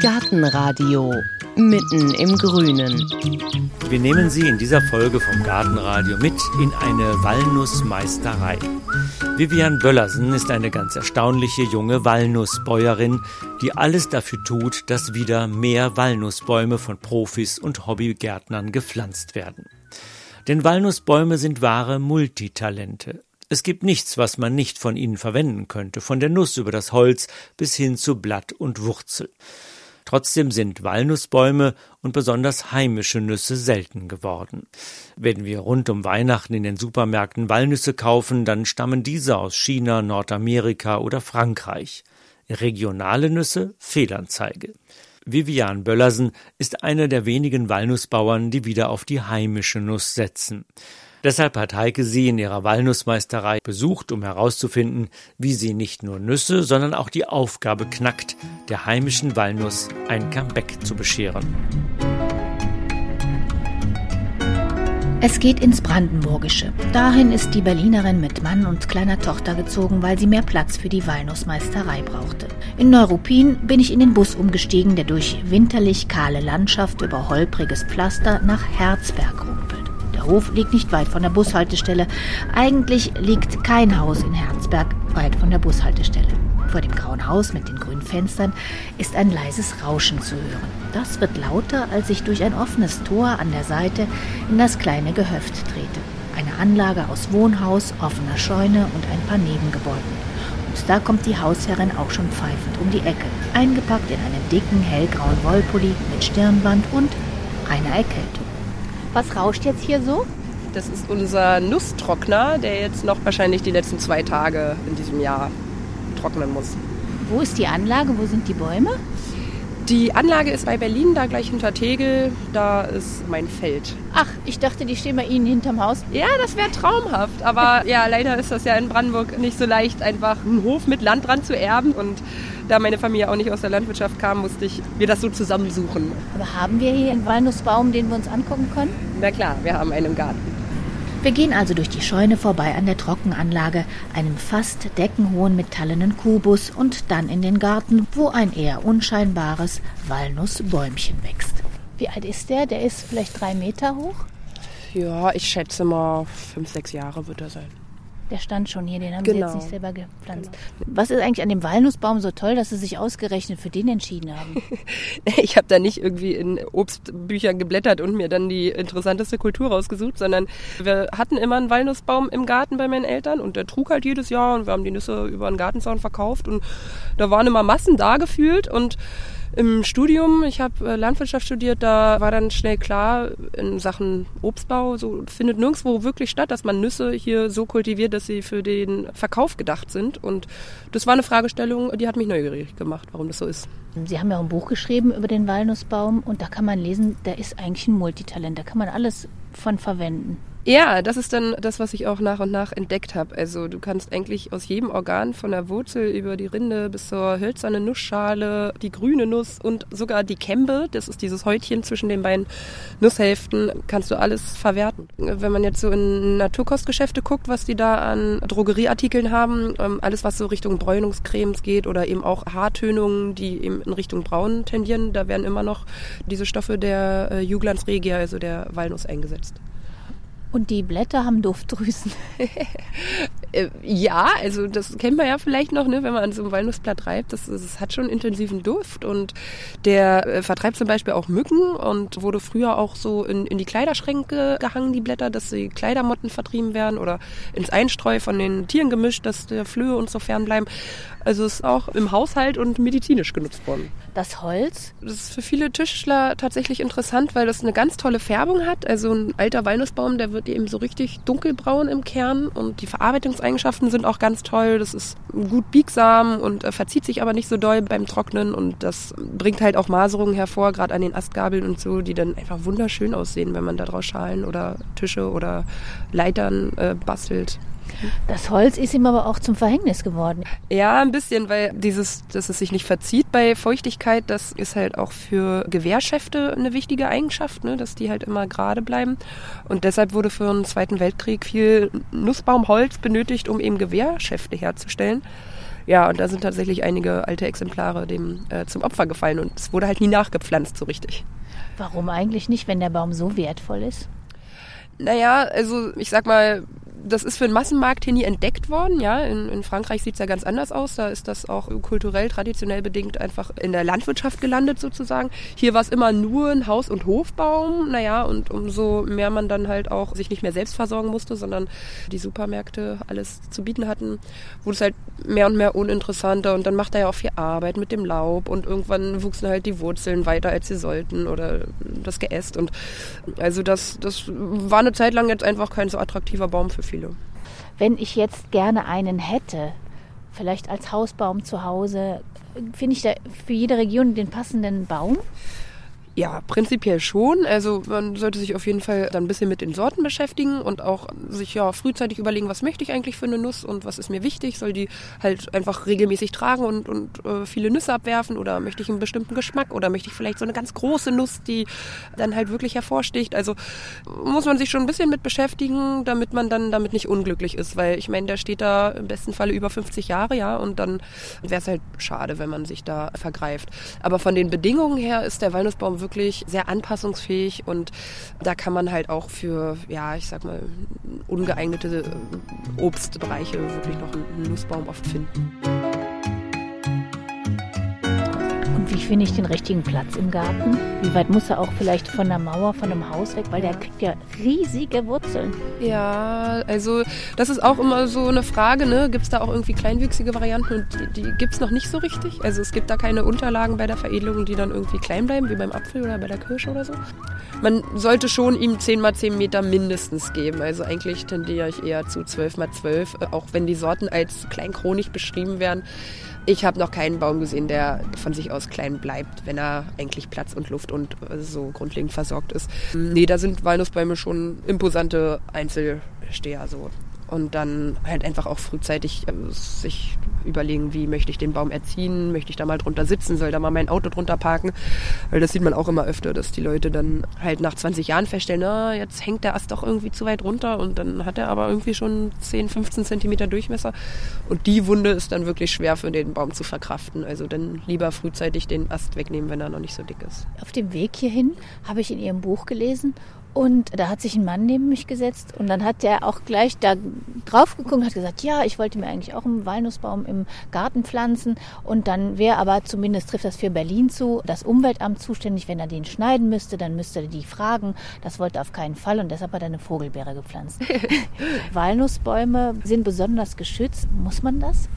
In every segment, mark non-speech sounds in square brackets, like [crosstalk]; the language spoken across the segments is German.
Gartenradio mitten im Grünen. Wir nehmen Sie in dieser Folge vom Gartenradio mit in eine Walnussmeisterei. Vivian Böllersen ist eine ganz erstaunliche junge Walnussbäuerin, die alles dafür tut, dass wieder mehr Walnussbäume von Profis und Hobbygärtnern gepflanzt werden. Denn Walnussbäume sind wahre Multitalente. Es gibt nichts, was man nicht von ihnen verwenden könnte, von der Nuss über das Holz bis hin zu Blatt und Wurzel. Trotzdem sind Walnussbäume und besonders heimische Nüsse selten geworden. Wenn wir rund um Weihnachten in den Supermärkten Walnüsse kaufen, dann stammen diese aus China, Nordamerika oder Frankreich. Regionale Nüsse Fehlanzeige. Vivian Böllersen ist einer der wenigen Walnussbauern, die wieder auf die heimische Nuss setzen. Deshalb hat Heike sie in ihrer Walnussmeisterei besucht, um herauszufinden, wie sie nicht nur Nüsse, sondern auch die Aufgabe knackt, der heimischen Walnuss ein Comeback zu bescheren. Es geht ins Brandenburgische. Dahin ist die Berlinerin mit Mann und kleiner Tochter gezogen, weil sie mehr Platz für die Walnussmeisterei brauchte. In Neuruppin bin ich in den Bus umgestiegen, der durch winterlich kahle Landschaft über holpriges Pflaster nach Herzberg rumpelt. Der Hof liegt nicht weit von der Bushaltestelle. Eigentlich liegt kein Haus in Herzberg weit von der Bushaltestelle. Vor dem grauen Haus mit den grünen Fenstern ist ein leises Rauschen zu hören. Das wird lauter, als ich durch ein offenes Tor an der Seite in das kleine Gehöft trete. Eine Anlage aus Wohnhaus, offener Scheune und ein paar Nebengebäuden. Und da kommt die Hausherrin auch schon pfeifend um die Ecke, eingepackt in einen dicken, hellgrauen Wollpulli mit Stirnband und einer Erkältung. Was rauscht jetzt hier so? Das ist unser Nusstrockner, der jetzt noch wahrscheinlich die letzten zwei Tage in diesem Jahr trocknen muss. Wo ist die Anlage? Wo sind die Bäume? Die Anlage ist bei Berlin, da gleich hinter Tegel. Da ist mein Feld. Ach, ich dachte, die stehen bei Ihnen hinterm Haus. Ja, das wäre traumhaft. Aber [laughs] ja, leider ist das ja in Brandenburg nicht so leicht, einfach einen Hof mit Land dran zu erben. Und da meine Familie auch nicht aus der Landwirtschaft kam, musste ich mir das so zusammensuchen. Aber haben wir hier einen Walnussbaum, den wir uns angucken können? Na klar, wir haben einen im Garten. Wir gehen also durch die Scheune vorbei an der Trockenanlage, einem fast deckenhohen metallenen Kubus und dann in den Garten, wo ein eher unscheinbares Walnussbäumchen wächst. Wie alt ist der? Der ist vielleicht drei Meter hoch? Ja, ich schätze mal fünf, sechs Jahre wird er sein. Der stand schon hier, den haben Genau. Sie jetzt nicht selber gepflanzt. Was ist eigentlich an dem Walnussbaum so toll, dass Sie sich ausgerechnet für den entschieden haben? [laughs] Ich habe da nicht irgendwie in Obstbüchern geblättert und mir dann die interessanteste Kultur rausgesucht, sondern wir hatten immer einen Walnussbaum im Garten bei meinen Eltern und der trug halt jedes Jahr und wir haben die Nüsse über den Gartenzaun verkauft und da waren immer Massen da gefühlt und im Studium, ich habe äh, Landwirtschaft studiert, da war dann schnell klar, in Sachen Obstbau, so findet nirgendwo wirklich statt, dass man Nüsse hier so kultiviert, dass sie für den Verkauf gedacht sind. Und das war eine Fragestellung, die hat mich neugierig gemacht, warum das so ist. Sie haben ja auch ein Buch geschrieben über den Walnussbaum und da kann man lesen, der ist eigentlich ein Multitalent. Da kann man alles von verwenden. Ja, das ist dann das, was ich auch nach und nach entdeckt habe. Also du kannst eigentlich aus jedem Organ, von der Wurzel über die Rinde bis zur hölzernen Nussschale, die grüne Nuss und sogar die Kembe, das ist dieses Häutchen zwischen den beiden Nusshälften, kannst du alles verwerten. Wenn man jetzt so in Naturkostgeschäfte guckt, was die da an Drogerieartikeln haben, ähm, alles was so Richtung Bräunungscremes geht oder eben auch Haartönungen, die eben in Richtung Braun tendieren, da werden immer noch diese Stoffe der äh, Juglans regia, also der Walnuss eingesetzt. Und die Blätter haben Duftdrüsen. [laughs] Äh, ja, also das kennt man ja vielleicht noch, ne, wenn man an so einem Walnussblatt reibt. Das, das hat schon intensiven Duft und der äh, vertreibt zum Beispiel auch Mücken und wurde früher auch so in, in die Kleiderschränke gehangen, die Blätter, dass die Kleidermotten vertrieben werden oder ins Einstreu von den Tieren gemischt, dass der Flöhe und so fernbleiben. Also es ist auch im Haushalt und medizinisch genutzt worden. Das Holz, Das ist für viele Tischler tatsächlich interessant, weil das eine ganz tolle Färbung hat. Also ein alter Walnussbaum, der wird eben so richtig dunkelbraun im Kern und die Verarbeitungseigenschaften sind auch ganz toll. Das ist gut biegsam und äh, verzieht sich aber nicht so doll beim Trocknen und das bringt halt auch Maserungen hervor, gerade an den Astgabeln und so, die dann einfach wunderschön aussehen, wenn man daraus Schalen oder Tische oder Leitern äh, bastelt. Das Holz ist ihm aber auch zum Verhängnis geworden. Ja, ein bisschen, weil dieses, dass es sich nicht verzieht bei Feuchtigkeit, das ist halt auch für Gewehrschäfte eine wichtige Eigenschaft, ne, dass die halt immer gerade bleiben. Und deshalb wurde für den Zweiten Weltkrieg viel Nussbaumholz benötigt, um eben Gewehrschäfte herzustellen. Ja, und da sind tatsächlich einige alte Exemplare dem äh, zum Opfer gefallen und es wurde halt nie nachgepflanzt so richtig. Warum eigentlich nicht, wenn der Baum so wertvoll ist? Naja, also ich sag mal, das ist für den Massenmarkt hier nie entdeckt worden. Ja, in, in Frankreich sieht es ja ganz anders aus. Da ist das auch kulturell, traditionell bedingt einfach in der Landwirtschaft gelandet sozusagen. Hier war es immer nur ein Haus- und Hofbaum. Naja, und umso mehr man dann halt auch sich nicht mehr selbst versorgen musste, sondern die Supermärkte alles zu bieten hatten, wurde es halt mehr und mehr uninteressanter. Und dann macht er ja auch viel Arbeit mit dem Laub und irgendwann wuchsen halt die Wurzeln weiter, als sie sollten oder das Geäst. Und also das, das war eine Zeit lang jetzt einfach kein so attraktiver Baum für viele. Wenn ich jetzt gerne einen hätte, vielleicht als Hausbaum zu Hause, finde ich da für jede Region den passenden Baum? Ja, prinzipiell schon. Also man sollte sich auf jeden Fall dann ein bisschen mit den Sorten beschäftigen und auch sich ja frühzeitig überlegen, was möchte ich eigentlich für eine Nuss und was ist mir wichtig. Soll die halt einfach regelmäßig tragen und, und äh, viele Nüsse abwerfen oder möchte ich einen bestimmten Geschmack oder möchte ich vielleicht so eine ganz große Nuss, die dann halt wirklich hervorsticht. Also muss man sich schon ein bisschen mit beschäftigen, damit man dann damit nicht unglücklich ist, weil ich meine, der steht da im besten Falle über 50 Jahre, ja, und dann wäre es halt schade, wenn man sich da vergreift. Aber von den Bedingungen her ist der Walnussbaum wirklich sehr anpassungsfähig und da kann man halt auch für, ja, ich sag mal, ungeeignete Obstbereiche wirklich noch einen Nussbaum oft finden. Und wie finde ich den richtigen Platz im Garten? Wie weit muss er auch vielleicht von der Mauer, von einem Haus weg? Weil der kriegt ja riesige Wurzeln. Ja, also das ist auch immer so eine Frage, ne? Gibt es da auch irgendwie kleinwüchsige Varianten und die, die gibt es noch nicht so richtig? Also es gibt da keine Unterlagen bei der Veredelung, die dann irgendwie klein bleiben, wie beim Apfel oder bei der Kirsche oder so. Man sollte schon ihm 10 mal 10 Meter mindestens geben. Also eigentlich tendiere ich eher zu 12 mal 12, auch wenn die Sorten als kleinchronig beschrieben werden. Ich habe noch keinen Baum gesehen, der von sich aus klein bleibt, wenn er eigentlich Platz und Luft und so grundlegend versorgt ist. Nee, da sind Walnussbäume schon imposante Einzelsteher so und dann halt einfach auch frühzeitig äh, sich überlegen, wie möchte ich den Baum erziehen, möchte ich da mal drunter sitzen, soll da mal mein Auto drunter parken, weil das sieht man auch immer öfter, dass die Leute dann halt nach 20 Jahren feststellen, na, jetzt hängt der Ast doch irgendwie zu weit runter und dann hat er aber irgendwie schon 10, 15 Zentimeter Durchmesser. Und die Wunde ist dann wirklich schwer für den Baum zu verkraften, also dann lieber frühzeitig den Ast wegnehmen, wenn er noch nicht so dick ist. Auf dem Weg hierhin habe ich in Ihrem Buch gelesen und da hat sich ein Mann neben mich gesetzt und dann hat der auch gleich da drauf geguckt und hat gesagt, ja, ich wollte mir eigentlich auch einen Walnussbaum im Garten pflanzen und dann wäre aber, zumindest trifft das für Berlin zu, das Umweltamt zuständig, wenn er den schneiden müsste, dann müsste er die fragen. Das wollte er auf keinen Fall und deshalb hat er eine Vogelbeere gepflanzt. [laughs] Walnussbäume sind besonders geschützt. Muss man das?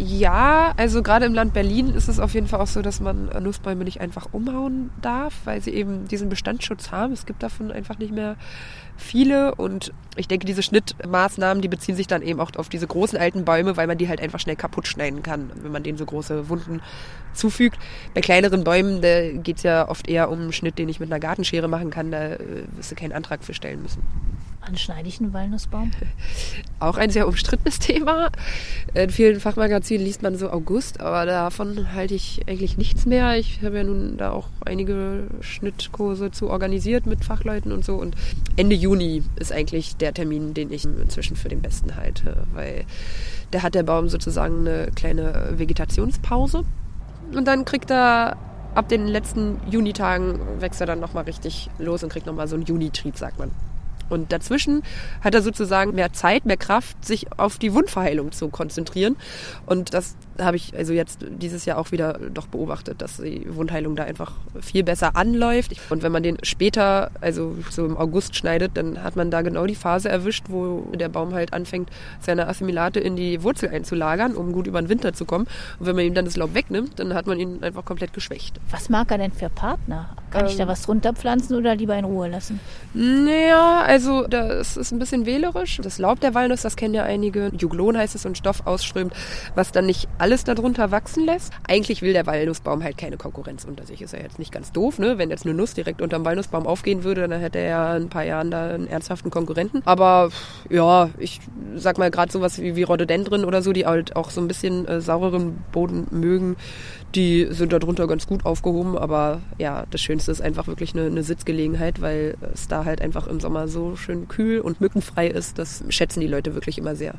Ja, also gerade im Land Berlin ist es auf jeden Fall auch so, dass man Nussbäume nicht einfach umhauen darf, weil sie eben diesen Bestandsschutz haben. Es gibt davon einfach nicht mehr viele und ich denke, diese Schnittmaßnahmen, die beziehen sich dann eben auch auf diese großen alten Bäume, weil man die halt einfach schnell kaputt schneiden kann, wenn man denen so große Wunden zufügt. Bei kleineren Bäumen, geht es ja oft eher um einen Schnitt, den ich mit einer Gartenschere machen kann, da äh, wirst du keinen Antrag für stellen müssen. Wann schneide ich einen Walnussbaum? [laughs] Auch ein sehr umstrittenes Thema. In vielen Fachmagazinen liest man so August, aber davon halte ich eigentlich nichts mehr. Ich habe ja nun da auch einige Schnittkurse zu organisiert mit Fachleuten und so. Und Ende Juni ist eigentlich der Termin, den ich inzwischen für den besten halte, weil da hat der Baum sozusagen eine kleine Vegetationspause. Und dann kriegt er ab den letzten Junitagen wächst er dann nochmal richtig los und kriegt nochmal so einen Junitrieb, sagt man. Und dazwischen hat er sozusagen mehr Zeit, mehr Kraft, sich auf die Wundverheilung zu konzentrieren. Und das habe ich also jetzt dieses Jahr auch wieder doch beobachtet, dass die Wundheilung da einfach viel besser anläuft. Und wenn man den später, also so im August schneidet, dann hat man da genau die Phase erwischt, wo der Baum halt anfängt, seine Assimilate in die Wurzel einzulagern, um gut über den Winter zu kommen. Und wenn man ihm dann das Laub wegnimmt, dann hat man ihn einfach komplett geschwächt. Was mag er denn für Partner? Kann ähm, ich da ähm. was drunter pflanzen oder lieber in Ruhe lassen? Naja, also das ist ein bisschen wählerisch. Das Laub der Walnuss, das kennen ja einige. Juglon heißt es, ein Stoff ausströmt, was dann nicht alles darunter wachsen lässt. Eigentlich will der Walnussbaum halt keine Konkurrenz unter sich. Ist ja jetzt nicht ganz doof, ne? Wenn jetzt eine Nuss direkt unter dem Walnussbaum aufgehen würde, dann hätte er ja in ein paar Jahren da einen ernsthaften Konkurrenten. Aber ja, ich sag mal gerade sowas wie, wie Rhododendron oder so, die halt auch so ein bisschen äh, saureren Boden mögen, die sind darunter ganz gut aufgehoben. Aber ja, das Schönste ist einfach wirklich eine, eine Sitzgelegenheit, weil es da halt einfach im Sommer so schön kühl und mückenfrei ist. Das schätzen die Leute wirklich immer sehr.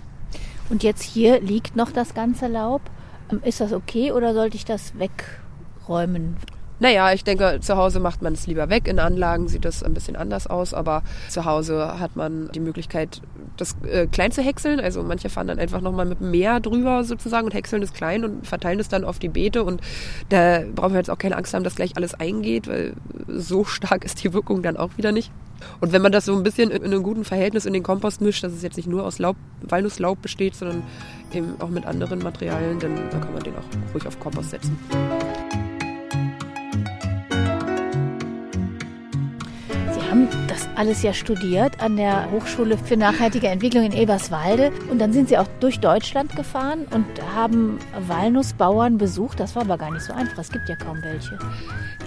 Und jetzt hier liegt noch das ganze Laub. Ist das okay oder sollte ich das wegräumen? Naja, ich denke, zu Hause macht man es lieber weg. In Anlagen sieht das ein bisschen anders aus, aber zu Hause hat man die Möglichkeit, das äh, klein zu häckseln. Also manche fahren dann einfach nochmal mit Meer drüber sozusagen und häckseln es klein und verteilen es dann auf die Beete. Und da brauchen wir jetzt auch keine Angst haben, dass gleich alles eingeht, weil so stark ist die Wirkung dann auch wieder nicht. Und wenn man das so ein bisschen in einem guten Verhältnis in den Kompost mischt, dass es jetzt nicht nur aus Laub, Walnusslaub besteht, sondern eben auch mit anderen Materialien, dann, dann kann man den auch ruhig auf Kompost setzen. Haben das alles ja studiert an der Hochschule für nachhaltige Entwicklung in Eberswalde. Und dann sind sie auch durch Deutschland gefahren und haben Walnussbauern besucht. Das war aber gar nicht so einfach. Es gibt ja kaum welche.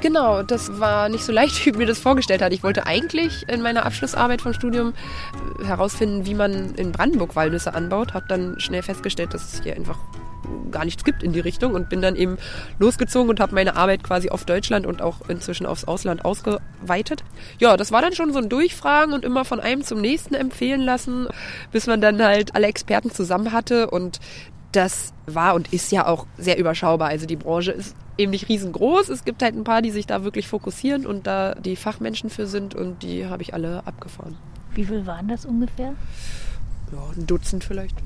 Genau, das war nicht so leicht, [laughs] wie ich mir das vorgestellt hatte. Ich wollte eigentlich in meiner Abschlussarbeit vom Studium äh, herausfinden, wie man in Brandenburg Walnüsse anbaut. Habe dann schnell festgestellt, dass es hier einfach gar nichts gibt in die Richtung und bin dann eben losgezogen und habe meine Arbeit quasi auf Deutschland und auch inzwischen aufs Ausland ausgeweitet. Ja, das war dann schon so ein Durchfragen und immer von einem zum nächsten empfehlen lassen, bis man dann halt alle Experten zusammen hatte und das war und ist ja auch sehr überschaubar. Also die Branche ist eben nicht riesengroß. Es gibt halt ein paar, die sich da wirklich fokussieren und da die Fachmenschen für sind und die habe ich alle abgefahren. Wie viel waren das ungefähr? Ja, ein Dutzend vielleicht.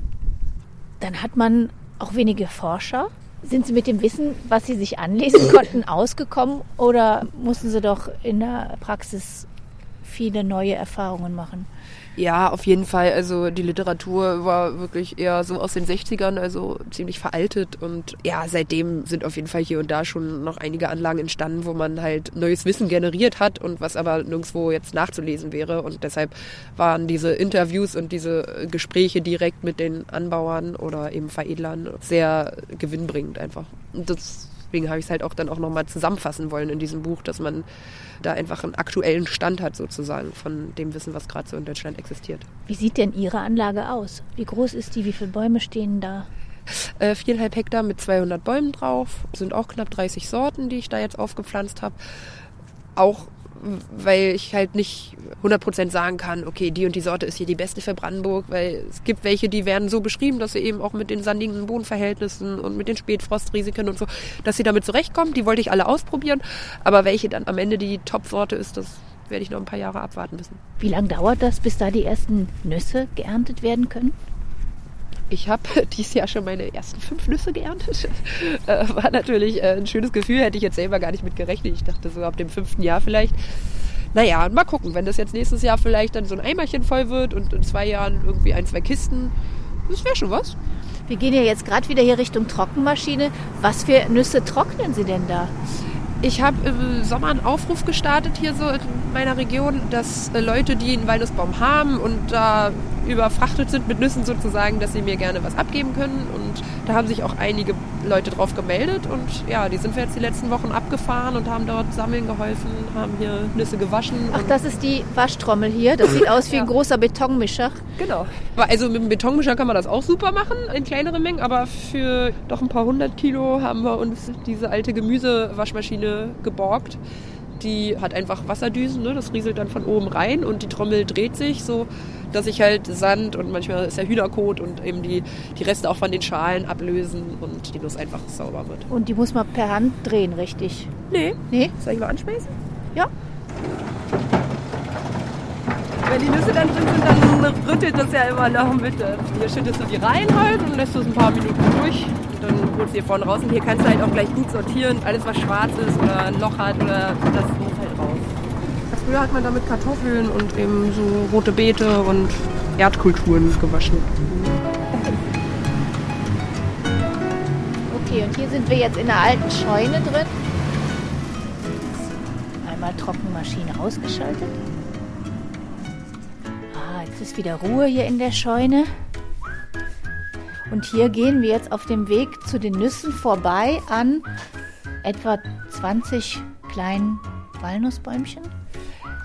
Dann hat man auch wenige Forscher. Sind Sie mit dem Wissen, was Sie sich anlesen [laughs] konnten, ausgekommen oder mussten Sie doch in der Praxis viele neue Erfahrungen machen? Ja, auf jeden Fall. Also die Literatur war wirklich eher so aus den 60ern, also ziemlich veraltet. Und ja, seitdem sind auf jeden Fall hier und da schon noch einige Anlagen entstanden, wo man halt neues Wissen generiert hat und was aber nirgendwo jetzt nachzulesen wäre. Und deshalb waren diese Interviews und diese Gespräche direkt mit den Anbauern oder eben Veredlern sehr gewinnbringend einfach. Und deswegen habe ich es halt auch dann auch nochmal zusammenfassen wollen in diesem Buch, dass man da einfach einen aktuellen Stand hat sozusagen von dem Wissen, was gerade so in Deutschland existiert. Wie sieht denn Ihre Anlage aus? Wie groß ist die? Wie viele Bäume stehen da? Äh, viereinhalb Hektar mit 200 Bäumen drauf. Sind auch knapp 30 Sorten, die ich da jetzt aufgepflanzt habe. Auch weil ich halt nicht 100% sagen kann, okay, die und die Sorte ist hier die beste für Brandenburg, weil es gibt welche, die werden so beschrieben, dass sie eben auch mit den sandigen Bodenverhältnissen und mit den Spätfrostrisiken und so, dass sie damit zurechtkommen. Die wollte ich alle ausprobieren, aber welche dann am Ende die Top-Sorte ist, das werde ich noch ein paar Jahre abwarten müssen. Wie lange dauert das, bis da die ersten Nüsse geerntet werden können? Ich habe [laughs] dieses Jahr schon meine ersten fünf Nüsse geerntet. [laughs] Äh, war natürlich äh, ein schönes Gefühl, hätte ich jetzt selber gar nicht mit gerechnet. Ich dachte so ab dem fünften Jahr vielleicht. Naja, mal gucken, wenn das jetzt nächstes Jahr vielleicht dann so ein Eimerchen voll wird und in zwei Jahren irgendwie ein, zwei Kisten, das wäre schon was. Wir gehen ja jetzt gerade wieder hier Richtung Trockenmaschine. Was für Nüsse trocknen Sie denn da? Ich habe im Sommer einen Aufruf gestartet hier so in meiner Region, dass äh, Leute, die einen Walnussbaum haben und da überfrachtet sind mit Nüssen sozusagen, dass sie mir gerne was abgeben können. Und da haben sich auch einige Leute drauf gemeldet. Und ja, die sind wir jetzt die letzten Wochen abgefahren und haben dort sammeln geholfen, haben hier Nüsse gewaschen. Ach, das ist die Waschtrommel hier. Das sieht aus wie ja. ein großer Betonmischer. Genau. Also mit dem Betonmischer kann man das auch super machen in kleineren Mengen, aber für doch ein paar hundert Kilo haben wir uns diese alte Gemüsewaschmaschine geborgt die hat einfach Wasserdüsen, ne? das rieselt dann von oben rein und die Trommel dreht sich so, dass ich halt Sand und manchmal ist ja Hühnerkot und eben die, die Reste auch von den Schalen ablösen und die Nuss einfach sauber wird. Und die muss man per Hand drehen, richtig? Nee. Nee? Soll ich mal anschmeißen? Ja. Wenn die Nüsse dann drin sind, dann rüttelt das ja immer noch mit. Hier schüttest du die rein halt und lässt es ein paar Minuten durch. Und dann holst du hier vorne raus. Und hier kannst du halt auch gleich gut sortieren. Alles, was schwarz ist oder ein Loch hat, oder das muss halt raus. Früher hat man damit Kartoffeln und eben so rote Beete und Erdkulturen gewaschen. Okay, und hier sind wir jetzt in der alten Scheune drin. Einmal Trockenmaschine ausgeschaltet. Jetzt ist wieder Ruhe hier in der Scheune. Und hier gehen wir jetzt auf dem Weg zu den Nüssen vorbei an etwa 20 kleinen Walnussbäumchen.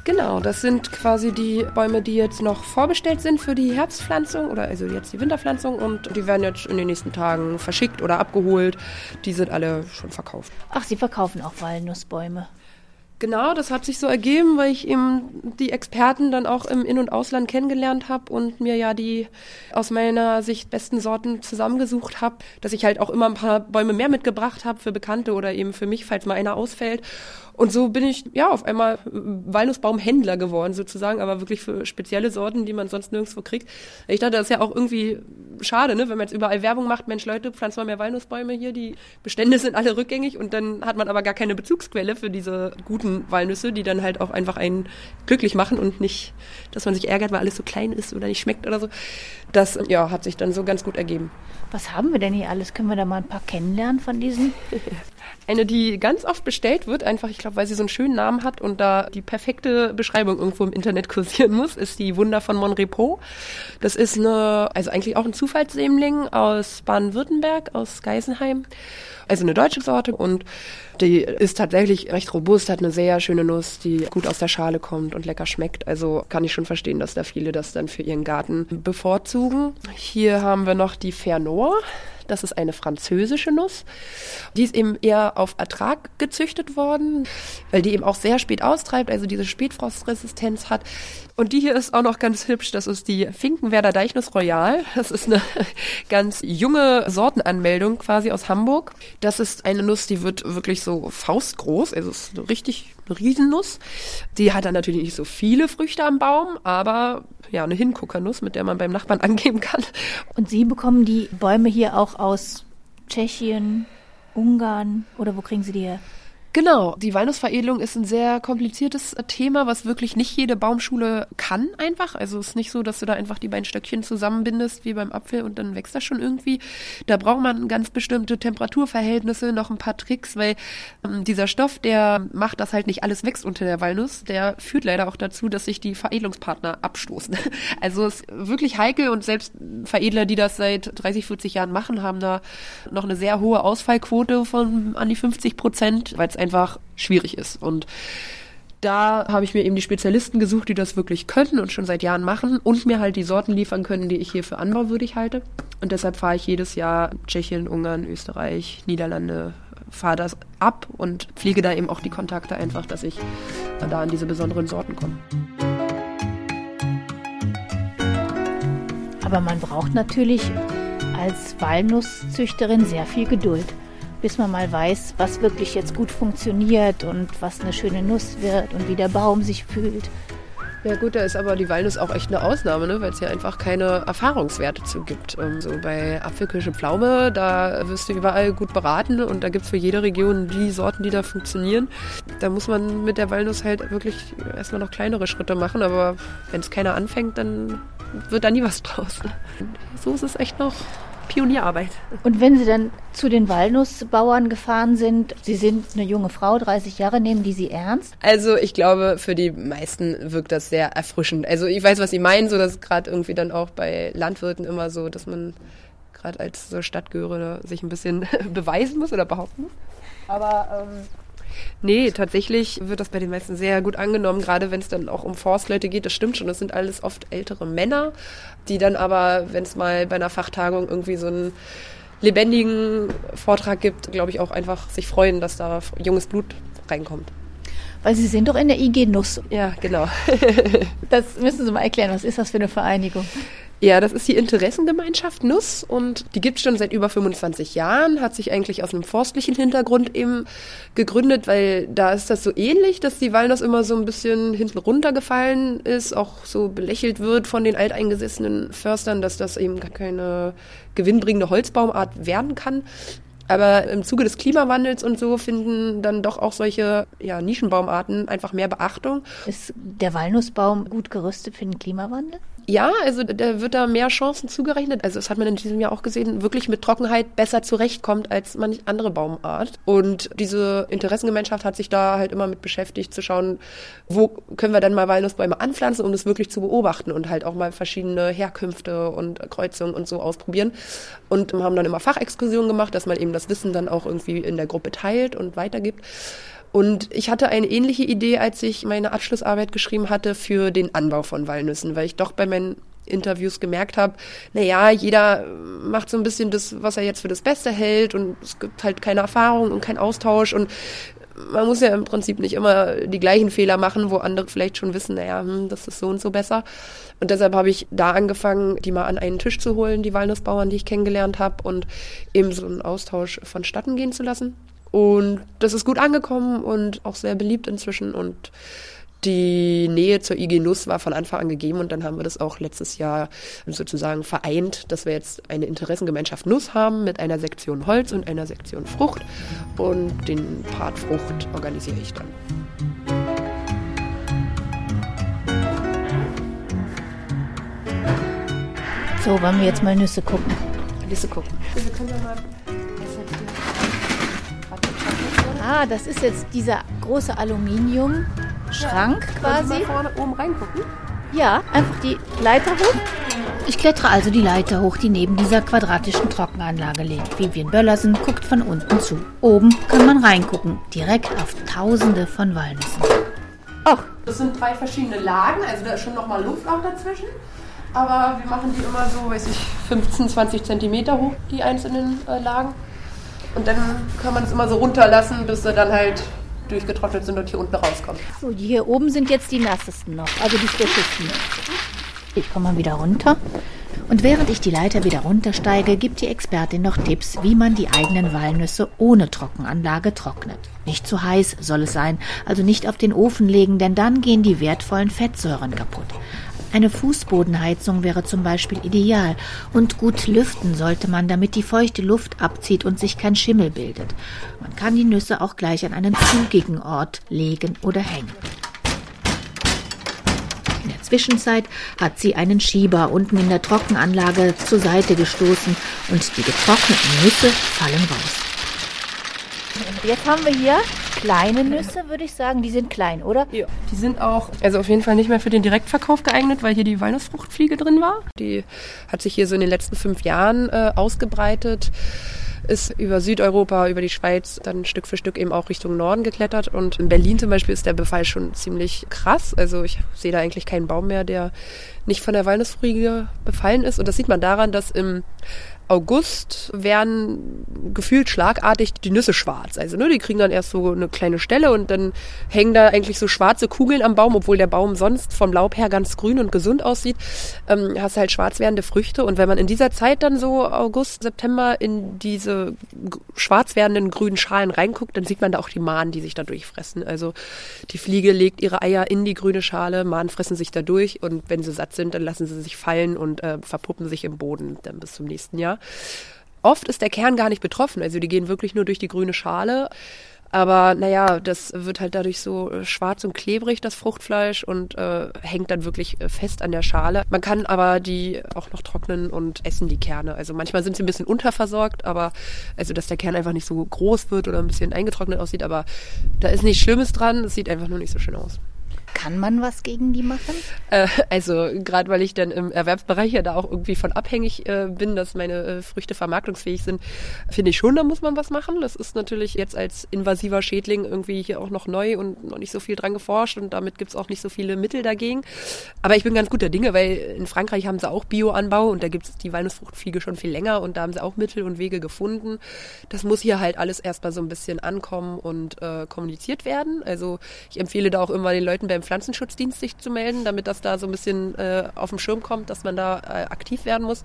Genau, das sind quasi die Bäume, die jetzt noch vorbestellt sind für die Herbstpflanzung oder also jetzt die Winterpflanzung und die werden jetzt in den nächsten Tagen verschickt oder abgeholt. Die sind alle schon verkauft. Ach, Sie verkaufen auch Walnussbäume. Genau, das hat sich so ergeben, weil ich eben die Experten dann auch im In- und Ausland kennengelernt habe und mir ja die aus meiner Sicht besten Sorten zusammengesucht habe, dass ich halt auch immer ein paar Bäume mehr mitgebracht habe für Bekannte oder eben für mich, falls mal einer ausfällt. Und so bin ich ja auf einmal Walnussbaumhändler geworden sozusagen, aber wirklich für spezielle Sorten, die man sonst nirgendwo kriegt. Ich dachte, das ist ja auch irgendwie schade, ne, wenn man jetzt überall Werbung macht, Mensch Leute, pflanzt mal mehr Walnussbäume hier, die Bestände sind alle rückgängig und dann hat man aber gar keine Bezugsquelle für diese guten Walnüsse, die dann halt auch einfach einen glücklich machen und nicht, dass man sich ärgert, weil alles so klein ist oder nicht schmeckt oder so. Das ja, hat sich dann so ganz gut ergeben. Was haben wir denn hier alles? Können wir da mal ein paar kennenlernen von diesen? Eine, die ganz oft bestellt wird, einfach, ich glaube, weil sie so einen schönen Namen hat und da die perfekte Beschreibung irgendwo im Internet kursieren muss, ist die Wunder von Monrepo. Das ist eine, also eigentlich auch ein Zufallssämling aus Baden-Württemberg, aus Geisenheim. Also eine deutsche Sorte und die ist tatsächlich recht robust, hat eine sehr schöne Nuss, die gut aus der Schale kommt und lecker schmeckt. Also kann ich schon verstehen, dass da viele das dann für ihren Garten bevorzugen. Hier haben wir noch die Fernor. Das ist eine französische Nuss. Die ist eben eher auf Ertrag gezüchtet worden, weil die eben auch sehr spät austreibt, also diese Spätfrostresistenz hat. Und die hier ist auch noch ganz hübsch. Das ist die Finkenwerder Deichnuss Royal. Das ist eine [laughs] ganz junge Sortenanmeldung quasi aus Hamburg. Das ist eine Nuss, die wird wirklich so faustgroß. Also es ist eine richtig eine Riesennuss. Die hat dann natürlich nicht so viele Früchte am Baum, aber ja, eine Hinguckernuss, mit der man beim Nachbarn [laughs] angeben kann. Und Sie bekommen die Bäume hier auch aus Tschechien, Ungarn oder wo kriegen Sie die her? Genau, die Walnussveredelung ist ein sehr kompliziertes Thema, was wirklich nicht jede Baumschule kann einfach. Also es ist nicht so, dass du da einfach die beiden Stöckchen zusammenbindest wie beim Apfel und dann wächst das schon irgendwie. Da braucht man ganz bestimmte Temperaturverhältnisse, noch ein paar Tricks, weil ähm, dieser Stoff, der macht, dass halt nicht alles wächst unter der Walnuss, der führt leider auch dazu, dass sich die Veredelungspartner abstoßen. [laughs] Also es ist wirklich heikel und selbst Veredler, die das seit 30, 40 Jahren machen, haben da noch eine sehr hohe Ausfallquote von an die 50 Prozent, weil es einfach schwierig ist. Und da habe ich mir eben die Spezialisten gesucht, die das wirklich können und schon seit Jahren machen und mir halt die Sorten liefern können, die ich hier für anbauwürdig halte. Und deshalb fahre ich jedes Jahr Tschechien, Ungarn, Österreich, Niederlande, fahre das ab und pflege da eben auch die Kontakte einfach, dass ich da an diese besonderen Sorten komme. Aber man braucht natürlich als Walnusszüchterin sehr viel Geduld bis man mal weiß, was wirklich jetzt gut funktioniert und was eine schöne Nuss wird und wie der Baum sich fühlt. Ja gut, da ist aber die Walnuss auch echt eine Ausnahme, ne? weil es ja einfach keine Erfahrungswerte zu gibt. Ähm, so bei Apfelkirsche Pflaume, da wirst du überall gut beraten und da gibt es für jede Region die Sorten, die da funktionieren. Da muss man mit der Walnuss halt wirklich erstmal noch kleinere Schritte machen, aber wenn es keiner anfängt, dann wird da nie was draus. So ist es echt noch Pionierarbeit. Und wenn Sie dann zu den Walnussbauern gefahren sind, Sie sind eine junge Frau, 30 Jahre, nehmen die Sie ernst? Also ich glaube, für die meisten wirkt das sehr erfrischend. Also ich weiß, was Sie meinen, so dass gerade irgendwie dann auch bei Landwirten immer so, dass man gerade als so Stadtgehöriger sich ein bisschen [laughs] beweisen muss oder behaupten muss. Aber ähm, Nee, tatsächlich wird das bei den meisten sehr gut angenommen, gerade wenn es dann auch um Forstleute geht. Das stimmt schon, das sind alles oft ältere Männer, die dann aber, wenn es mal bei einer Fachtagung irgendwie so einen lebendigen Vortrag gibt, glaube ich auch einfach sich freuen, dass da junges Blut reinkommt. Weil Sie sind doch in der IG Nuss. Ja, genau. das müssen Sie mal erklären. Was ist das für eine Vereinigung? Ja, das ist die Interessengemeinschaft Nuss und die gibt es schon seit über 25 Jahren, hat sich eigentlich aus einem forstlichen Hintergrund eben gegründet, weil da ist das so ähnlich, dass die Walnuss immer so ein bisschen hinten runtergefallen ist, auch so belächelt wird von den alteingesessenen Förstern, dass das eben keine gewinnbringende Holzbaumart werden kann. Aber im Zuge des Klimawandels und so finden dann doch auch solche ja, Nischenbaumarten einfach mehr Beachtung. Ist der Walnussbaum gut gerüstet für den Klimawandel? Ja, also da wird da mehr Chancen zugerechnet. Also das hat man in diesem Jahr auch gesehen, wirklich mit Trockenheit besser zurechtkommt als manch andere Baumart. Und diese Interessengemeinschaft hat sich da halt immer mit beschäftigt, zu schauen, wo können wir denn mal Walnussbäume anpflanzen, um das wirklich zu beobachten und halt auch mal verschiedene Herkünfte und Kreuzungen und so ausprobieren. Und haben dann immer Fachexkursionen gemacht, dass man eben das Wissen dann auch irgendwie in der Gruppe teilt und weitergibt. Und ich hatte eine ähnliche Idee, als ich meine Abschlussarbeit geschrieben hatte für den Anbau von Walnüssen, weil ich doch bei meinen Interviews gemerkt habe, na ja, jeder macht so ein bisschen das, was er jetzt für das Beste hält und es gibt halt keine Erfahrung und kein Austausch und man muss ja im Prinzip nicht immer die gleichen Fehler machen, wo andere vielleicht schon wissen, naja, hm, das ist so und so besser. Und deshalb habe ich da angefangen, die mal an einen Tisch zu holen, die Walnussbauern, die ich kennengelernt habe, und eben so einen Austausch vonstatten gehen zu lassen. Und das ist gut angekommen und auch sehr beliebt inzwischen. Und die Nähe zur IG Nuss war von Anfang an gegeben und dann haben wir das auch letztes Jahr sozusagen vereint, dass wir jetzt eine Interessengemeinschaft Nuss haben mit einer Sektion Holz und einer Sektion Frucht und den Part Frucht organisiere ich dann. So, wollen wir jetzt mal Nüsse gucken. Nüsse gucken. Wir können ja mal Ah, das ist jetzt dieser große Aluminiumschrank quasi. Mal vorne oben reingucken. Ja, einfach die Leiter hoch. Ich klettere also die Leiter hoch, die neben dieser quadratischen Trockenanlage liegt. Vivian Böllersen guckt von unten zu. Oben kann man reingucken, direkt auf tausende von Walnüssen. Ach. Das sind drei verschiedene Lagen, also da ist schon nochmal Luft auch dazwischen. Aber wir machen die immer so, weiß ich, 15, 20 Zentimeter hoch, die einzelnen äh, Lagen. Und dann kann man es immer so runterlassen, bis sie dann halt durchgetrocknet sind und hier unten rauskommen. So, die hier oben sind jetzt die nassesten noch, also die frischesten. Ich komme mal wieder runter. Und während ich die Leiter wieder runtersteige, gibt die Expertin noch Tipps, wie man die eigenen Walnüsse ohne Trockenanlage trocknet. Nicht zu heiß soll es sein, also nicht auf den Ofen legen, denn dann gehen die wertvollen Fettsäuren kaputt. Eine Fußbodenheizung wäre zum Beispiel ideal und gut lüften sollte man, damit die feuchte Luft abzieht und sich kein Schimmel bildet. Man kann die Nüsse auch gleich an einen zugigen Ort legen oder hängen. In der Zwischenzeit hat sie einen Schieber unten in der Trockenanlage zur Seite gestoßen und die getrockneten Nüsse fallen raus. Jetzt haben wir hier kleine Nüsse, würde ich sagen. Die sind klein, oder? Ja. Die sind auch, also auf jeden Fall nicht mehr für den Direktverkauf geeignet, weil hier die Walnussfruchtfliege drin war. Die hat sich hier so in den letzten fünf Jahren äh, ausgebreitet ist über Südeuropa, über die Schweiz dann Stück für Stück eben auch Richtung Norden geklettert. Und in Berlin zum Beispiel ist der Befall schon ziemlich krass. Also ich sehe da eigentlich keinen Baum mehr, der nicht von der Walnussfliege befallen ist. Und das sieht man daran, dass im August werden gefühlt schlagartig die Nüsse schwarz. Also ne, die kriegen dann erst so eine kleine Stelle und dann hängen da eigentlich so schwarze Kugeln am Baum, obwohl der Baum sonst vom Laub her ganz grün und gesund aussieht. Ähm, hast halt schwarz werdende Früchte und wenn man in dieser Zeit dann so August, September in diese schwarz werdenden grünen Schalen reinguckt, dann sieht man da auch die Mahnen, die sich da durchfressen. Also die Fliege legt ihre Eier in die grüne Schale, Mahnen fressen sich da durch und wenn sie satt sind, dann lassen sie sich fallen und äh, verpuppen sich im Boden dann bis zum nächsten Jahr. Oft ist der Kern gar nicht betroffen, also die gehen wirklich nur durch die grüne Schale. Aber naja, das wird halt dadurch so äh, schwarz und klebrig, das Fruchtfleisch, und äh, hängt dann wirklich äh, fest an der Schale. Man kann aber die auch noch trocknen und essen die Kerne. Also manchmal sind sie ein bisschen unterversorgt, aber also dass der Kern einfach nicht so groß wird oder ein bisschen eingetrocknet aussieht, aber da ist nichts Schlimmes dran, es sieht einfach nur nicht so schön aus. Kann man was gegen die machen? Äh, also gerade weil ich dann im Erwerbsbereich ja da auch irgendwie von abhängig äh, bin, dass meine äh, Früchte vermarktungsfähig sind, finde ich schon, da muss man was machen. Das ist natürlich jetzt als invasiver Schädling irgendwie hier auch noch neu und noch nicht so viel dran geforscht und damit gibt es auch nicht so viele Mittel dagegen. Aber ich bin ganz guter Dinge, weil in Frankreich haben sie auch Bioanbau und da gibt es die Walnussfruchtfliege schon viel länger und da haben sie auch Mittel und Wege gefunden. Das muss hier halt alles erstmal so ein bisschen ankommen und äh, kommuniziert werden. Also ich empfehle da auch immer den Leuten beim beim Pflanzenschutzdienst sich zu melden, damit das da so ein bisschen äh, auf den Schirm kommt, dass man da äh, aktiv werden muss.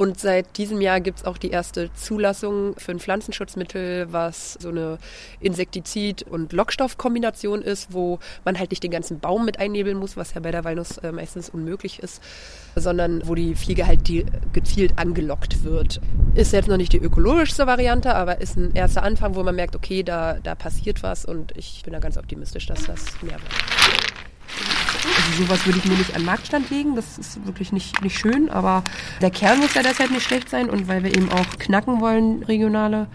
Und seit diesem Jahr gibt es auch die erste Zulassung für ein Pflanzenschutzmittel, was so eine Insektizid- und Lockstoffkombination ist, wo man halt nicht den ganzen Baum mit einnebeln muss, was ja bei der Walnuss äh, meistens unmöglich ist, sondern wo die Fliege halt die gezielt angelockt wird. Ist jetzt noch nicht die ökologischste Variante, aber ist ein erster Anfang, wo man merkt, okay, da, da passiert was und ich bin da ganz optimistisch, dass das mehr wird. Also sowas würde ich mir nicht an den Marktstand legen. Das ist wirklich nicht, nicht schön. Aber der Kern muss ja deshalb nicht schlecht sein. Und weil wir eben auch knacken wollen, regionale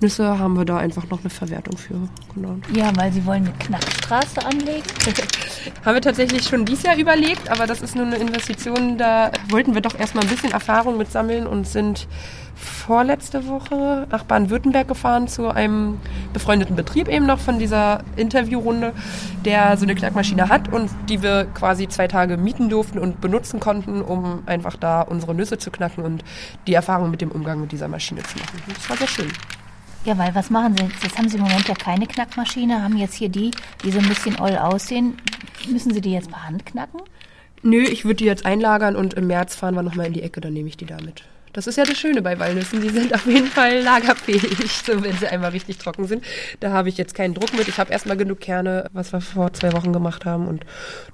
Nüsse, haben wir da einfach noch eine Verwertung für. Genau. Ja, weil sie wollen eine Knackstraße anlegen. [laughs] haben wir tatsächlich schon dieses Jahr überlegt. Aber das ist nur eine Investition. Da wollten wir doch erstmal ein bisschen Erfahrung mit sammeln und sind vorletzte Woche nach Baden-Württemberg gefahren zu einem befreundeten Betrieb eben noch von dieser Interviewrunde, der so eine Knackmaschine hat und die wir quasi zwei Tage mieten durften und benutzen konnten, um einfach da unsere Nüsse zu knacken und die Erfahrung mit dem Umgang mit dieser Maschine zu machen. Das war sehr schön. Ja, weil was machen Sie jetzt? Jetzt haben Sie im Moment ja keine Knackmaschine, haben jetzt hier die, die so ein bisschen oll aussehen. Müssen Sie die jetzt per Hand knacken? Nö, ich würde die jetzt einlagern und im März fahren wir nochmal in die Ecke, dann nehme ich die da mit. Das ist ja das Schöne bei Walnüssen, die sind [laughs] auf jeden Fall lagerfähig, so wenn sie einmal richtig trocken sind. Da habe ich jetzt keinen Druck mit. Ich habe erstmal genug Kerne, was wir vor zwei Wochen gemacht haben und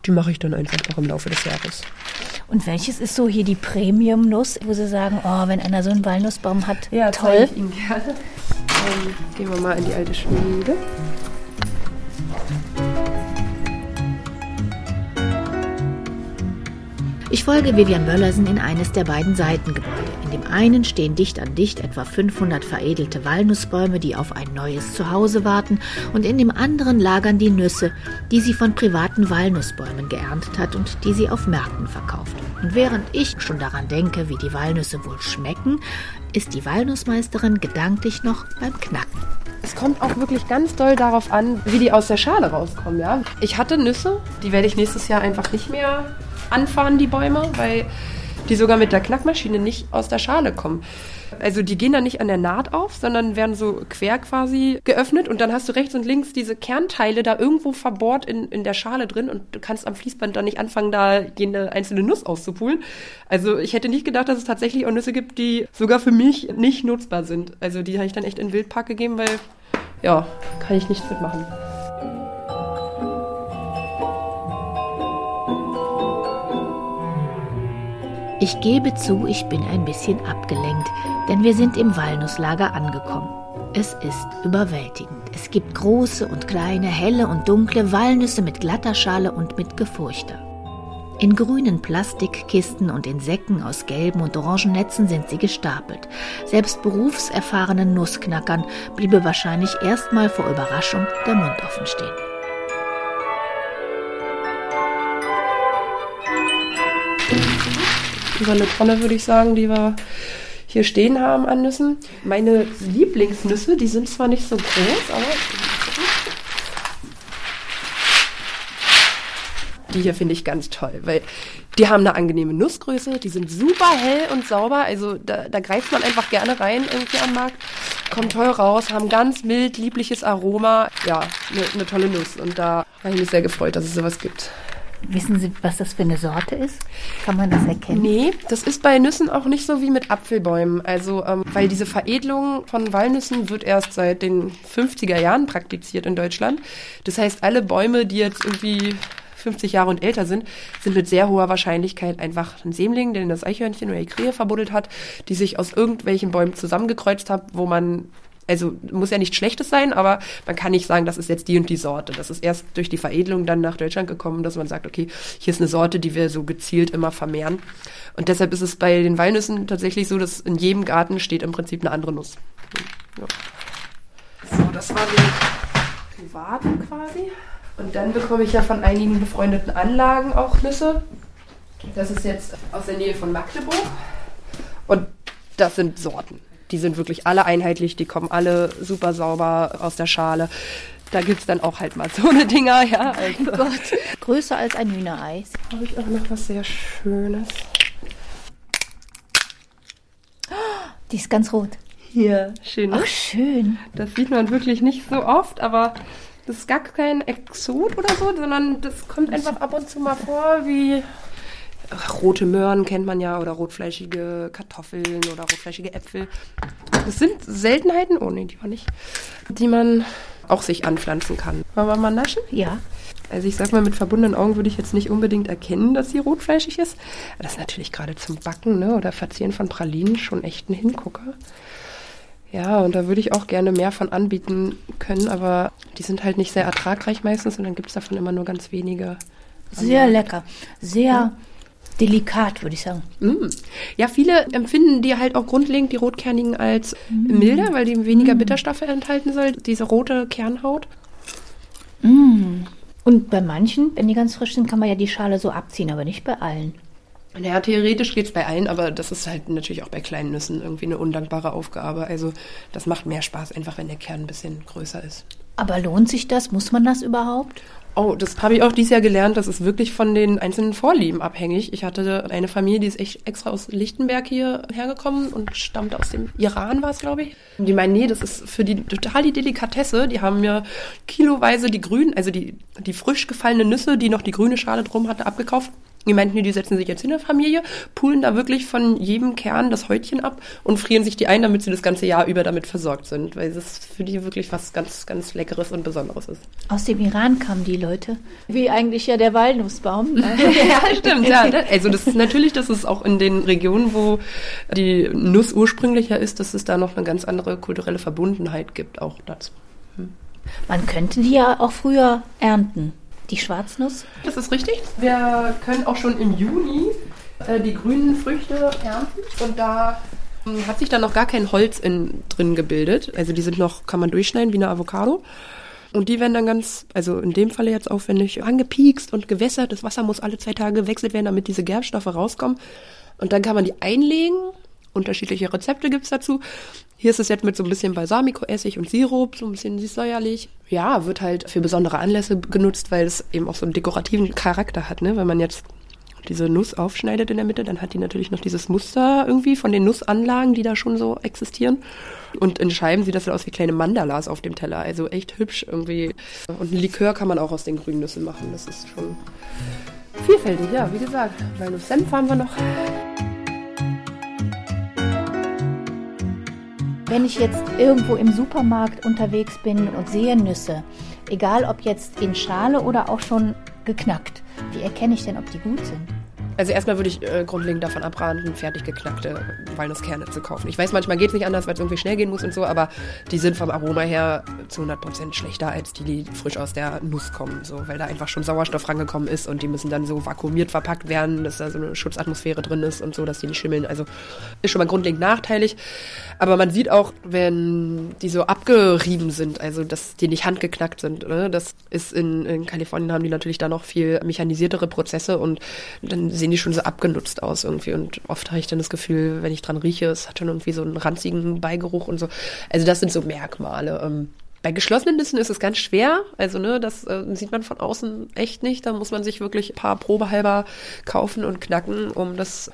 die mache ich dann einfach noch im Laufe des Jahres. Und welches ist so hier die Premium-Nuss, wo Sie sagen, oh, wenn einer so einen Walnussbaum hat, Ja, toll. ich Ihnen gerne. Ähm, gehen wir mal in die alte Schmiede. Ich folge Vivian Böllersen in eines der beiden Seitengebäude. In dem einen stehen dicht an dicht etwa 500 veredelte Walnussbäume, die auf ein neues Zuhause warten, und in dem anderen lagern die Nüsse, die sie von privaten Walnussbäumen geerntet hat und die sie auf Märkten verkauft. Und während ich schon daran denke, wie die Walnüsse wohl schmecken, ist die Walnussmeisterin gedanklich noch beim Knacken. Es kommt auch wirklich ganz doll darauf an, wie die aus der Schale rauskommen. Ja? Ich hatte Nüsse, die werde ich nächstes Jahr einfach nicht mehr anfahren, die Bäume, weil die sogar mit der Knackmaschine nicht aus der Schale kommen. Also die gehen dann nicht an der Naht auf, sondern werden so quer quasi geöffnet und dann hast du rechts und links diese Kernteile da irgendwo verbohrt in, in der Schale drin und du kannst am Fließband dann nicht anfangen, da jede einzelne Nuss auszupulen. Also ich hätte nicht gedacht, dass es tatsächlich auch Nüsse gibt, die sogar für mich nicht nutzbar sind. Also die habe ich dann echt in Wildpark gegeben, weil ja, kann ich nichts mitmachen. Ich gebe zu, ich bin ein bisschen abgelenkt, denn wir sind im Walnusslager angekommen. Es ist überwältigend. Es gibt große und kleine, helle und dunkle Walnüsse mit glatter Schale und mit Gefurchter. In grünen Plastikkisten und in Säcken aus gelben und orangen Netzen sind sie gestapelt. Selbst berufserfahrenen Nussknackern bliebe wahrscheinlich erstmal vor Überraschung der Mund offen stehen. Über eine Tonne würde ich sagen, die wir hier stehen haben an Nüssen. Meine Lieblingsnüsse, die sind zwar nicht so groß, aber die hier finde ich ganz toll, weil die haben eine angenehme Nussgröße, die sind super hell und sauber, also da, da greift man einfach gerne rein irgendwie am Markt. Kommen toll raus, haben ganz mild, liebliches Aroma. Ja, eine ne tolle Nuss und da habe ich mich sehr gefreut, dass es sowas gibt. Wissen Sie, was das für eine Sorte ist? Kann man das erkennen? Nee, das ist bei Nüssen auch nicht so wie mit Apfelbäumen. Also, ähm, weil diese Veredelung von Walnüssen wird erst seit den 50er Jahren praktiziert in Deutschland. Das heißt, alle Bäume, die jetzt irgendwie 50 Jahre und älter sind, sind mit sehr hoher Wahrscheinlichkeit einfach ein Sämling, den das Eichhörnchen oder die Krähe verbuddelt hat, die sich aus irgendwelchen Bäumen zusammengekreuzt hat, wo man also muss ja nichts Schlechtes sein, aber man kann nicht sagen, das ist jetzt die und die Sorte. Das ist erst durch die Veredelung dann nach Deutschland gekommen, dass man sagt, okay, hier ist eine Sorte, die wir so gezielt immer vermehren. Und deshalb ist es bei den Walnüssen tatsächlich so, dass in jedem Garten steht im Prinzip eine andere Nuss. Ja. So, das war die private quasi. Und dann bekomme ich ja von einigen befreundeten Anlagen auch Nüsse. Das ist jetzt aus der Nähe von Magdeburg. Und das sind Sorten. Die sind wirklich alle einheitlich, die kommen alle super sauber aus der Schale. Da gibt's dann auch halt mal so eine Dinger, ja. Also. Gott, größer als ein Hühnerei. Habe ich auch noch was sehr Schönes. Die ist ganz rot. Hier, schön. ne? Ach, schön. Das sieht man wirklich nicht so oft, aber das ist gar kein Exot oder so, sondern das kommt einfach ab und zu mal vor, wie rote Möhren kennt man ja oder rotfleischige Kartoffeln oder rotfleischige Äpfel. Das sind Seltenheiten, oh nee, die war nicht, die man auch sich anpflanzen kann. Wollen wir mal naschen? Ja. Also ich sag mal, mit verbundenen Augen würde ich jetzt nicht unbedingt erkennen, dass sie rotfleischig ist. Aber das ist natürlich gerade zum Backen ne, oder Verzieren von Pralinen schon echt ein Hingucker. Ja, und da würde ich auch gerne mehr von anbieten können, aber die sind halt nicht sehr ertragreich meistens und dann gibt es davon immer nur ganz wenige. Sehr lecker. Sehr delikat, würde ich sagen. Mm. Ja, viele empfinden die halt auch grundlegend, die rotkernigen, als milder, weil die weniger Bitterstoffe enthalten soll, diese rote Kernhaut. Und bei manchen, wenn die ganz frisch sind, kann man ja die Schale so abziehen, aber nicht bei allen. Naja, theoretisch geht's bei allen, aber das ist halt natürlich auch bei kleinen Nüssen irgendwie eine undankbare Aufgabe. Also das macht mehr Spaß, einfach wenn der Kern ein bisschen größer ist. Aber lohnt sich das? Muss man das überhaupt? Oh, das habe ich auch dieses Jahr gelernt. Das ist wirklich von den einzelnen Vorlieben abhängig. Ich hatte eine Familie, die ist echt extra aus Lichtenberg hier hergekommen und stammt aus dem Iran, war es, glaube ich. Die meinen, nee, das ist für die total die Delikatesse. Die haben mir kiloweise die grünen, also die, die frisch gefallene Nüsse, die noch die grüne Schale drum hatte, abgekauft die meinten, die setzen sich jetzt in der Familie, pulen da wirklich von jedem Kern das Häutchen ab und frieren sich die ein, damit sie das ganze Jahr über damit versorgt sind, weil das für die wirklich was ganz, ganz Leckeres und Besonderes ist. Aus dem Iran kamen die Leute, wie eigentlich ja der Walnussbaum. [laughs] ja, stimmt, ja. Also das ist natürlich, dass es auch in den Regionen, wo die Nuss ursprünglicher ist, dass es da noch eine ganz andere kulturelle Verbundenheit gibt, auch dazu. Hm. Man könnte die ja auch früher ernten die Schwarznuss? Das ist richtig. Wir können auch schon im Juni äh, die grünen Früchte ernten und da äh, hat sich dann noch gar kein Holz in, drin gebildet. Also die sind noch, kann man durchschneiden wie eine Avocado. Und die werden dann ganz, also in dem Falle jetzt aufwendig, angepiekst und gewässert. Das Wasser muss alle zwei Tage gewechselt werden, damit diese Gerbstoffe rauskommen. Und dann kann man die einlegen. Unterschiedliche Rezepte gibt's dazu. Hier ist es jetzt mit so ein bisschen Balsamico-Essig und Sirup, so ein bisschen säuerlich. Ja, wird halt für besondere Anlässe genutzt, weil es eben auch so einen dekorativen Charakter hat. Ne? Wenn man jetzt diese Nuss aufschneidet in der Mitte, dann hat die natürlich noch dieses Muster irgendwie von den Nussanlagen, die da schon so existieren. Und in Scheiben sieht das so aus wie kleine Mandalas auf dem Teller. Also echt hübsch irgendwie. Und ein Likör kann man auch aus den grünen Nüssen machen. Das ist schon vielfältig, ja, wie gesagt. Weil Senf haben wir noch. Wenn ich jetzt irgendwo im Supermarkt unterwegs bin und sehe Nüsse, egal ob jetzt in Schale oder auch schon geknackt, wie erkenne ich denn, ob die gut sind? Also erstmal würde ich äh, grundlegend davon abraten, fertig geknackte Walnusskerne zu kaufen. Ich weiß, manchmal geht es nicht anders, weil es irgendwie schnell gehen muss und so, aber die sind vom Aroma her zu 100% schlechter als die, die frisch aus der Nuss kommen, so, weil da einfach schon Sauerstoff rangekommen ist und die müssen dann so vakuumiert verpackt werden, dass da so eine Schutzatmosphäre drin ist und so, dass die nicht schimmeln. Also ist schon mal grundlegend nachteilig. Aber man sieht auch, wenn die so abgerieben sind, also dass die nicht handgeknackt sind. Ne? Das ist in, in Kalifornien haben die natürlich da noch viel mechanisiertere Prozesse und dann sehen die schon so abgenutzt aus irgendwie. Und oft habe ich dann das Gefühl, wenn ich dran rieche, es hat schon irgendwie so einen ranzigen Beigeruch und so. Also das sind so Merkmale. Ähm, bei geschlossenen Nüssen ist es ganz schwer. Also, ne, das äh, sieht man von außen echt nicht. Da muss man sich wirklich ein paar Probehalber kaufen und knacken, um das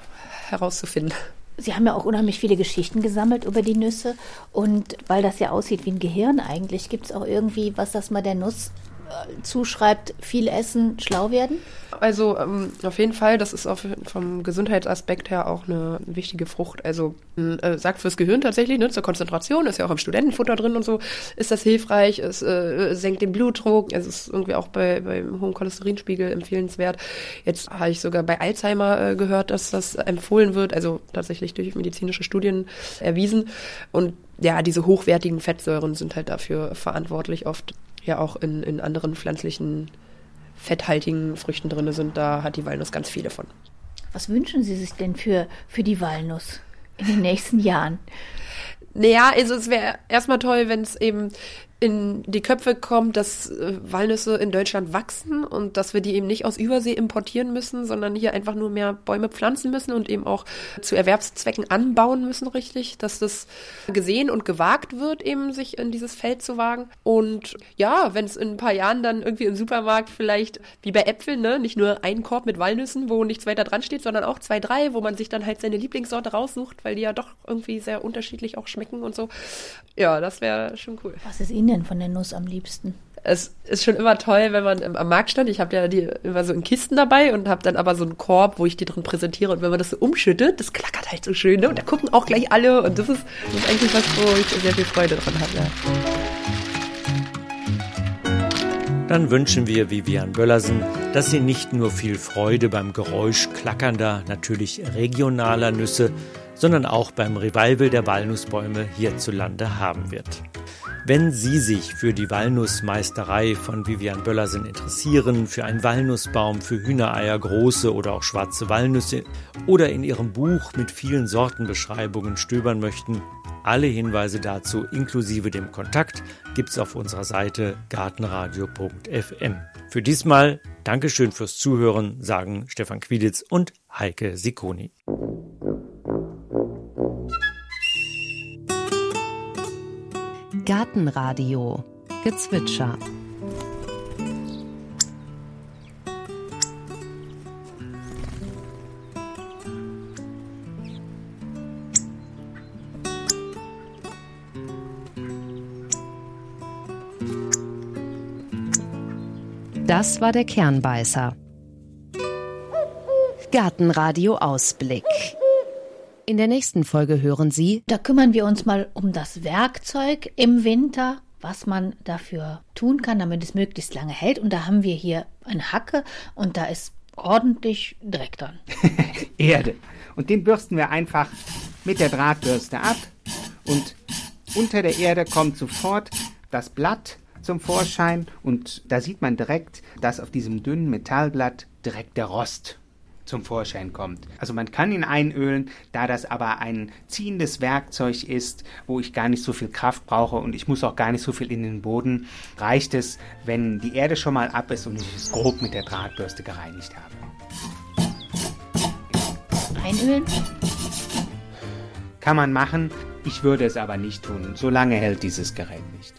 herauszufinden. Sie haben ja auch unheimlich viele Geschichten gesammelt über die Nüsse. Und weil das ja aussieht wie ein Gehirn eigentlich, gibt es auch irgendwie was, das man der Nuss zuschreibt, viel essen, schlau werden? Also ähm, auf jeden Fall, das ist auch vom Gesundheitsaspekt her auch eine wichtige Frucht. Also äh, sagt fürs Gehirn tatsächlich, ne, zur Konzentration, ist ja auch im Studentenfutter drin und so, ist das hilfreich, es äh, senkt den Blutdruck, es ist irgendwie auch bei, beim hohen Cholesterinspiegel empfehlenswert. Jetzt habe ich sogar bei Alzheimer äh, gehört, dass das empfohlen wird, also tatsächlich durch medizinische Studien erwiesen. Und ja, diese hochwertigen Fettsäuren sind halt dafür verantwortlich oft ja auch in, in anderen pflanzlichen, fetthaltigen Früchten drin sind, da hat die Walnuss ganz viele von. Was wünschen Sie sich denn für, für die Walnuss in den nächsten Jahren? Naja, also es wäre erstmal toll, wenn es eben in die Köpfe kommt, dass äh, Walnüsse in Deutschland wachsen und dass wir die eben nicht aus Übersee importieren müssen, sondern hier einfach nur mehr Bäume pflanzen müssen und eben auch zu Erwerbszwecken anbauen müssen, richtig, dass das gesehen und gewagt wird, eben sich in dieses Feld zu wagen. Und ja, wenn es in ein paar Jahren dann irgendwie im Supermarkt vielleicht wie bei Äpfeln, ne, nicht nur ein Korb mit Walnüssen, wo nichts weiter dran steht, sondern auch zwei, drei, wo man sich dann halt seine Lieblingssorte raussucht, weil die ja doch irgendwie sehr unterschiedlich auch schmecken und so. Ja, das wäre schon cool. Was ist Ihnen denn von der Nuss am liebsten? Es ist schon immer toll, wenn man am Markt stand. Ich habe ja die immer so in Kisten dabei und habe dann aber so einen Korb, wo ich die drin präsentiere. Und wenn man das so umschüttet, das klackert halt so schön. Ne? Und da gucken auch gleich alle. Und das ist, das ist eigentlich was, wo ich sehr viel Freude dran habe. Ja. Dann wünschen wir Vivian Böllersen, dass sie nicht nur viel Freude beim Geräusch klackernder, natürlich regionaler Nüsse, sondern auch beim Revival der Walnussbäume hierzulande haben wird. Wenn Sie sich für die Walnussmeisterei von Vivian Böllersen interessieren, für einen Walnussbaum, für Hühnereier, große oder auch schwarze Walnüsse oder in Ihrem Buch mit vielen Sortenbeschreibungen stöbern möchten, alle Hinweise dazu inklusive dem Kontakt gibt's auf unserer Seite gartenradio.fm. Für diesmal Dankeschön fürs Zuhören, sagen Stefan Quiditz und Heike Sikoni. Gartenradio Gezwitscher. Das war der Kernbeißer. Gartenradio Ausblick. In der nächsten Folge hören Sie. Da kümmern wir uns mal um das Werkzeug im Winter, was man dafür tun kann, damit es möglichst lange hält. Und da haben wir hier eine Hacke und da ist ordentlich Dreck dran. [laughs] Erde. Und den bürsten wir einfach mit der Drahtbürste ab. Und unter der Erde kommt sofort das Blatt zum Vorschein. Und da sieht man direkt, dass auf diesem dünnen Metallblatt direkt der Rost zum Vorschein kommt. Also man kann ihn einölen, da das aber ein ziehendes Werkzeug ist, wo ich gar nicht so viel Kraft brauche und ich muss auch gar nicht so viel in den Boden, reicht es, wenn die Erde schon mal ab ist und ich es grob mit der Drahtbürste gereinigt habe. Einölen? Kann man machen, ich würde es aber nicht tun. So lange hält dieses Gerät nicht.